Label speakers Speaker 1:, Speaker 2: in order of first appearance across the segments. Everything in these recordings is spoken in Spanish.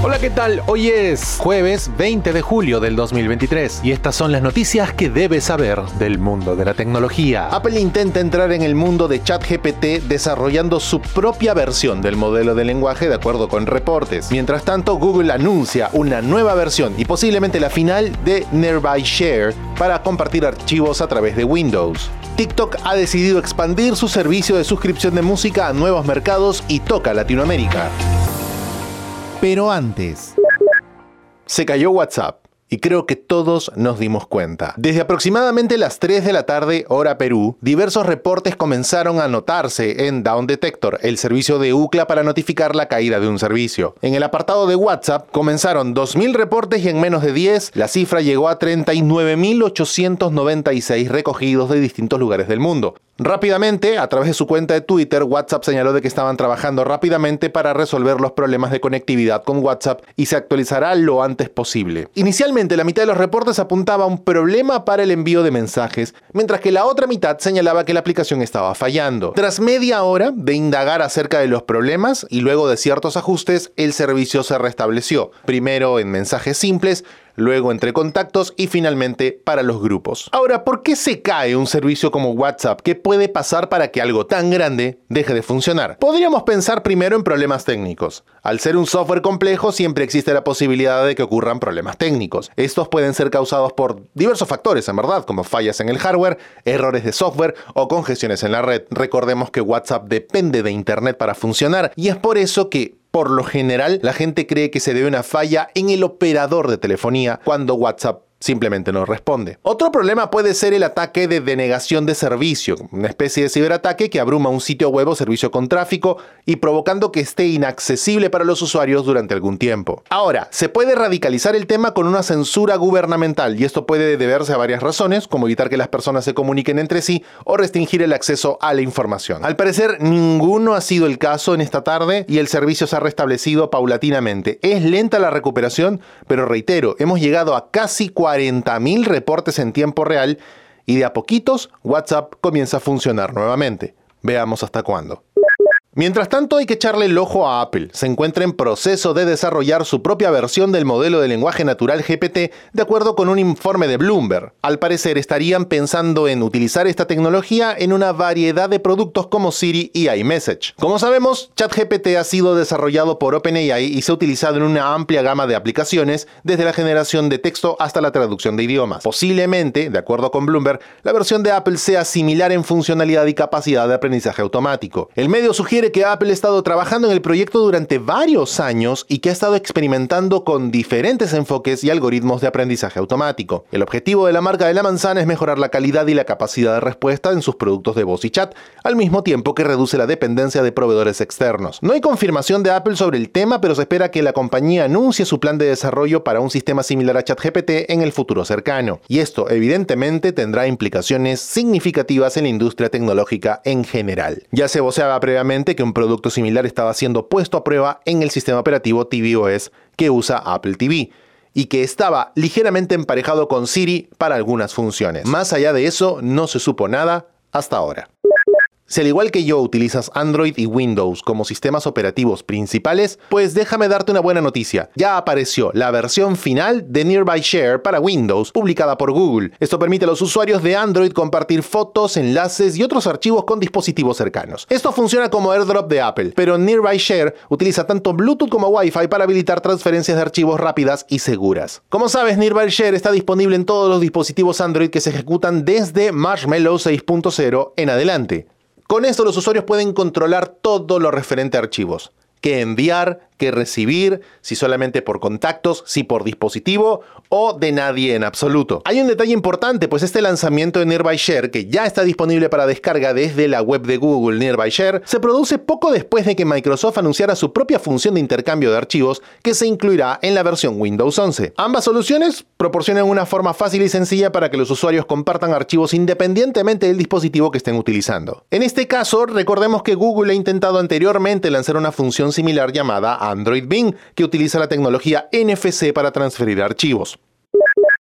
Speaker 1: Hola, ¿qué tal? Hoy es jueves 20 de julio del 2023 y estas son las noticias que debes saber del mundo de la tecnología. Apple intenta entrar en el mundo de ChatGPT desarrollando su propia versión del modelo de lenguaje de acuerdo con reportes. Mientras tanto, Google anuncia una nueva versión y posiblemente la final de Nearby Share para compartir archivos a través de Windows. TikTok ha decidido expandir su servicio de suscripción de música a nuevos mercados y toca Latinoamérica. Pero antes, se cayó WhatsApp. Y creo que todos nos dimos cuenta. Desde aproximadamente las 3 de la tarde, hora Perú, diversos reportes comenzaron a notarse en Down Detector, el servicio de UCLA para notificar la caída de un servicio. En el apartado de WhatsApp comenzaron 2.000 reportes y en menos de 10 la cifra llegó a 39.896 recogidos de distintos lugares del mundo. Rápidamente, a través de su cuenta de Twitter, WhatsApp señaló de que estaban trabajando rápidamente para resolver los problemas de conectividad con WhatsApp y se actualizará lo antes posible. Inicialmente, la mitad de los reportes apuntaba a un problema para el envío de mensajes, mientras que la otra mitad señalaba que la aplicación estaba fallando. Tras media hora de indagar acerca de los problemas y luego de ciertos ajustes, el servicio se restableció, primero en mensajes simples, luego entre contactos y finalmente para los grupos. Ahora, ¿por qué se cae un servicio como WhatsApp? ¿Qué puede pasar para que algo tan grande deje de funcionar? Podríamos pensar primero en problemas técnicos. Al ser un software complejo, siempre existe la posibilidad de que ocurran problemas técnicos. Estos pueden ser causados por diversos factores, en verdad, como fallas en el hardware, errores de software o congestiones en la red. Recordemos que WhatsApp depende de Internet para funcionar y es por eso que por lo general, la gente cree que se debe una falla en el operador de telefonía cuando WhatsApp simplemente no responde. Otro problema puede ser el ataque de denegación de servicio, una especie de ciberataque que abruma un sitio web o servicio con tráfico y provocando que esté inaccesible para los usuarios durante algún tiempo. Ahora, se puede radicalizar el tema con una censura gubernamental y esto puede deberse a varias razones, como evitar que las personas se comuniquen entre sí o restringir el acceso a la información. Al parecer, ninguno ha sido el caso en esta tarde y el servicio se ha restablecido paulatinamente. Es lenta la recuperación, pero reitero, hemos llegado a casi 40.000 reportes en tiempo real y de a poquitos WhatsApp comienza a funcionar nuevamente. Veamos hasta cuándo. Mientras tanto, hay que echarle el ojo a Apple. Se encuentra en proceso de desarrollar su propia versión del modelo de lenguaje natural GPT, de acuerdo con un informe de Bloomberg. Al parecer, estarían pensando en utilizar esta tecnología en una variedad de productos como Siri y iMessage. Como sabemos, ChatGPT ha sido desarrollado por OpenAI y se ha utilizado en una amplia gama de aplicaciones, desde la generación de texto hasta la traducción de idiomas. Posiblemente, de acuerdo con Bloomberg, la versión de Apple sea similar en funcionalidad y capacidad de aprendizaje automático. El medio sugiere que Apple ha estado trabajando en el proyecto durante varios años y que ha estado experimentando con diferentes enfoques y algoritmos de aprendizaje automático. El objetivo de la marca de la manzana es mejorar la calidad y la capacidad de respuesta en sus productos de voz y chat, al mismo tiempo que reduce la dependencia de proveedores externos. No hay confirmación de Apple sobre el tema, pero se espera que la compañía anuncie su plan de desarrollo para un sistema similar a ChatGPT en el futuro cercano. Y esto evidentemente tendrá implicaciones significativas en la industria tecnológica en general. Ya se voceaba previamente que un producto similar estaba siendo puesto a prueba en el sistema operativo tvOS que usa Apple TV y que estaba ligeramente emparejado con Siri para algunas funciones. Más allá de eso, no se supo nada hasta ahora. Si al igual que yo utilizas Android y Windows como sistemas operativos principales, pues déjame darte una buena noticia. Ya apareció la versión final de Nearby Share para Windows, publicada por Google. Esto permite a los usuarios de Android compartir fotos, enlaces y otros archivos con dispositivos cercanos. Esto funciona como AirDrop de Apple, pero Nearby Share utiliza tanto Bluetooth como Wi-Fi para habilitar transferencias de archivos rápidas y seguras. Como sabes, Nearby Share está disponible en todos los dispositivos Android que se ejecutan desde Marshmallow 6.0 en adelante. Con esto los usuarios pueden controlar todo lo referente a archivos, qué enviar, qué recibir, si solamente por contactos, si por dispositivo o de nadie en absoluto. Hay un detalle importante, pues este lanzamiento de Nearby Share, que ya está disponible para descarga desde la web de Google Nearby Share, se produce poco después de que Microsoft anunciara su propia función de intercambio de archivos que se incluirá en la versión Windows 11. Ambas soluciones proporcionan una forma fácil y sencilla para que los usuarios compartan archivos independientemente del dispositivo que estén utilizando. En este caso, recordemos que Google ha intentado anteriormente lanzar una función similar llamada Android Bing, que utiliza la tecnología NFC para transferir archivos.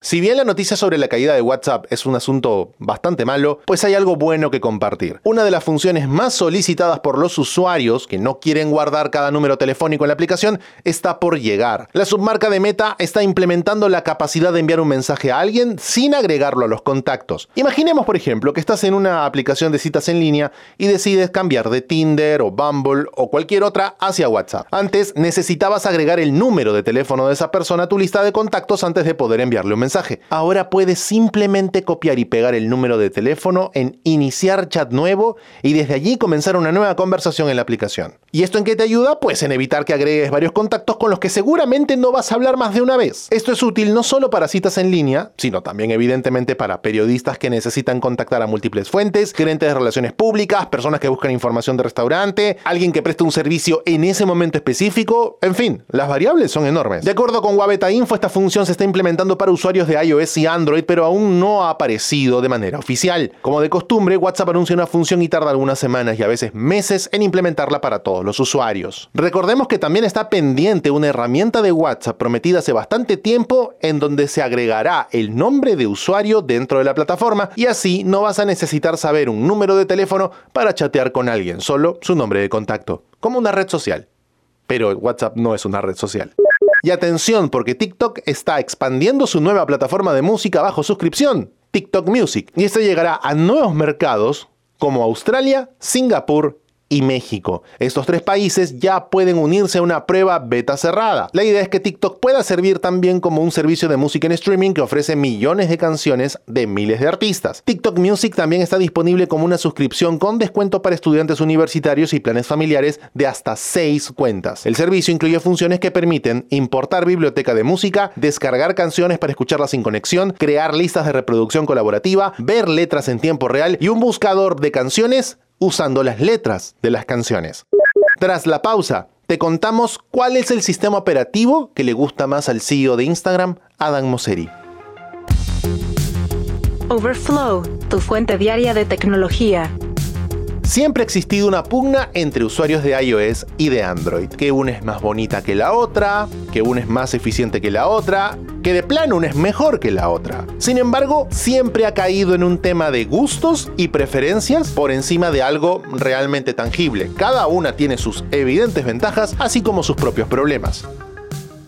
Speaker 1: Si bien la noticia sobre la caída de WhatsApp es un asunto bastante malo, pues hay algo bueno que compartir. Una de las funciones más solicitadas por los usuarios que no quieren guardar cada número telefónico en la aplicación está por llegar. La submarca de Meta está implementando la capacidad de enviar un mensaje a alguien sin agregarlo a los contactos. Imaginemos, por ejemplo, que estás en una aplicación de citas en línea y decides cambiar de Tinder o Bumble o cualquier otra hacia WhatsApp. Antes necesitabas agregar el número de teléfono de esa persona a tu lista de contactos antes de poder enviarle un mensaje. Ahora puedes simplemente copiar y pegar el número de teléfono en iniciar chat nuevo y desde allí comenzar una nueva conversación en la aplicación. ¿Y esto en qué te ayuda? Pues en evitar que agregues varios contactos con los que seguramente no vas a hablar más de una vez. Esto es útil no solo para citas en línea, sino también evidentemente para periodistas que necesitan contactar a múltiples fuentes, gerentes de relaciones públicas, personas que buscan información de restaurante, alguien que preste un servicio en ese momento específico, en fin, las variables son enormes. De acuerdo con Wabeta Info, esta función se está implementando para usuarios de iOS y Android, pero aún no ha aparecido de manera oficial. Como de costumbre, WhatsApp anuncia una función y tarda algunas semanas y a veces meses en implementarla para todos los usuarios. Recordemos que también está pendiente una herramienta de WhatsApp prometida hace bastante tiempo en donde se agregará el nombre de usuario dentro de la plataforma y así no vas a necesitar saber un número de teléfono para chatear con alguien, solo su nombre de contacto, como una red social. Pero WhatsApp no es una red social. Y atención, porque TikTok está expandiendo su nueva plataforma de música bajo suscripción, TikTok Music. Y esto llegará a nuevos mercados como Australia, Singapur y México. Estos tres países ya pueden unirse a una prueba beta cerrada. La idea es que TikTok pueda servir también como un servicio de música en streaming que ofrece millones de canciones de miles de artistas. TikTok Music también está disponible como una suscripción con descuento para estudiantes universitarios y planes familiares de hasta 6 cuentas. El servicio incluye funciones que permiten importar biblioteca de música, descargar canciones para escucharlas sin conexión, crear listas de reproducción colaborativa, ver letras en tiempo real y un buscador de canciones usando las letras de las canciones. Tras la pausa, te contamos cuál es el sistema operativo que le gusta más al CEO de Instagram, Adam Mosseri.
Speaker 2: Overflow, tu fuente diaria de tecnología.
Speaker 1: Siempre ha existido una pugna entre usuarios de iOS y de Android, que una es más bonita que la otra, que una es más eficiente que la otra, que de plano una es mejor que la otra. Sin embargo, siempre ha caído en un tema de gustos y preferencias por encima de algo realmente tangible. Cada una tiene sus evidentes ventajas, así como sus propios problemas.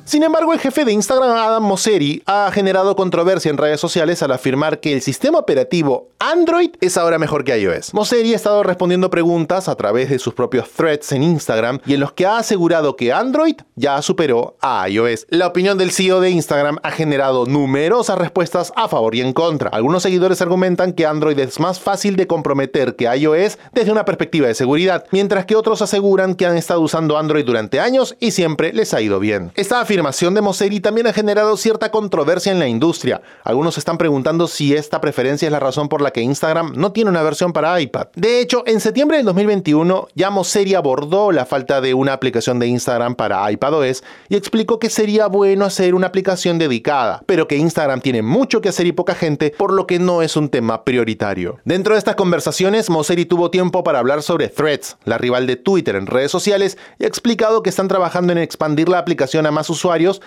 Speaker 1: Sin embargo, el jefe de Instagram, Adam Mosseri, ha generado controversia en redes sociales al afirmar que el sistema operativo Android es ahora mejor que iOS. Mosseri ha estado respondiendo preguntas a través de sus propios threads en Instagram y en los que ha asegurado que Android ya superó a iOS. La opinión del CEO de Instagram ha generado numerosas respuestas a favor y en contra. Algunos seguidores argumentan que Android es más fácil de comprometer que iOS desde una perspectiva de seguridad, mientras que otros aseguran que han estado usando Android durante años y siempre les ha ido bien. Afirmación de Mosseri también ha generado cierta controversia en la industria. Algunos están preguntando si esta preferencia es la razón por la que Instagram no tiene una versión para iPad. De hecho, en septiembre del 2021 ya Mosseri abordó la falta de una aplicación de Instagram para iPadOS y explicó que sería bueno hacer una aplicación dedicada, pero que Instagram tiene mucho que hacer y poca gente, por lo que no es un tema prioritario. Dentro de estas conversaciones, Mosseri tuvo tiempo para hablar sobre Threads, la rival de Twitter en redes sociales, y ha explicado que están trabajando en expandir la aplicación a más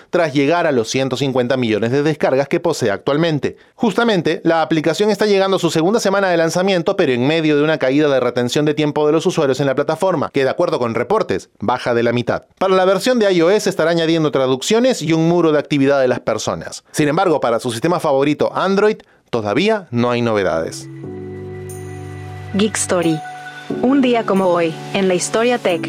Speaker 1: tras llegar a los 150 millones de descargas que posee actualmente. Justamente, la aplicación está llegando a su segunda semana de lanzamiento, pero en medio de una caída de retención de tiempo de los usuarios en la plataforma, que de acuerdo con reportes, baja de la mitad. Para la versión de iOS estará añadiendo traducciones y un muro de actividad de las personas. Sin embargo, para su sistema favorito Android, todavía no hay novedades.
Speaker 2: Geek Story. Un día como hoy, en la historia tech.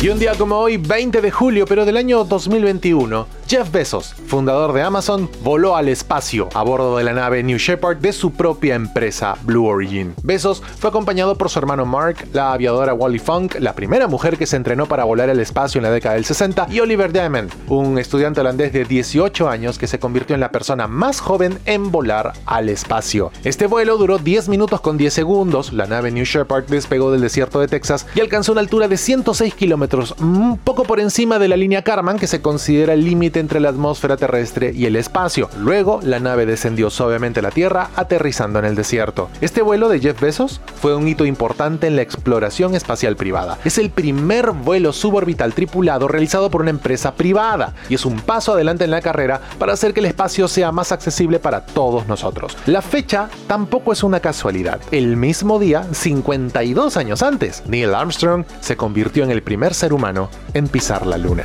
Speaker 1: Y un día como hoy, 20 de julio, pero del año 2021, Jeff Bezos, fundador de Amazon, voló al espacio a bordo de la nave New Shepard de su propia empresa Blue Origin. Bezos fue acompañado por su hermano Mark, la aviadora Wally Funk, la primera mujer que se entrenó para volar al espacio en la década del 60, y Oliver Diamond, un estudiante holandés de 18 años que se convirtió en la persona más joven en volar al espacio. Este vuelo duró 10 minutos con 10 segundos, la nave New Shepard despegó del desierto de Texas y alcanzó una altura de 106 kilómetros, un poco por encima de la línea Karman que se considera el límite entre la atmósfera terrestre y el espacio. Luego, la nave descendió suavemente a la Tierra, aterrizando en el desierto. Este vuelo de Jeff Bezos fue un hito importante en la exploración espacial privada. Es el primer vuelo suborbital tripulado realizado por una empresa privada y es un paso adelante en la carrera para hacer que el espacio sea más accesible para todos nosotros. La fecha tampoco es una casualidad. El mismo día, 52 años antes, Neil Armstrong se convirtió en el primer ser humano en pisar la luna.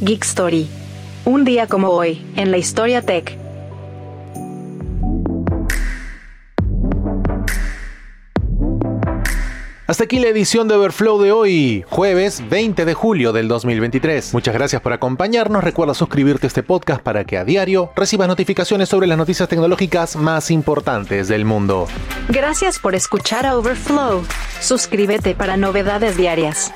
Speaker 2: Geek Story. Un día como hoy, en la historia tech.
Speaker 1: Hasta aquí la edición de Overflow de hoy, jueves 20 de julio del 2023. Muchas gracias por acompañarnos. Recuerda suscribirte a este podcast para que a diario recibas notificaciones sobre las noticias tecnológicas más importantes del mundo.
Speaker 2: Gracias por escuchar a Overflow. Suscríbete para novedades diarias.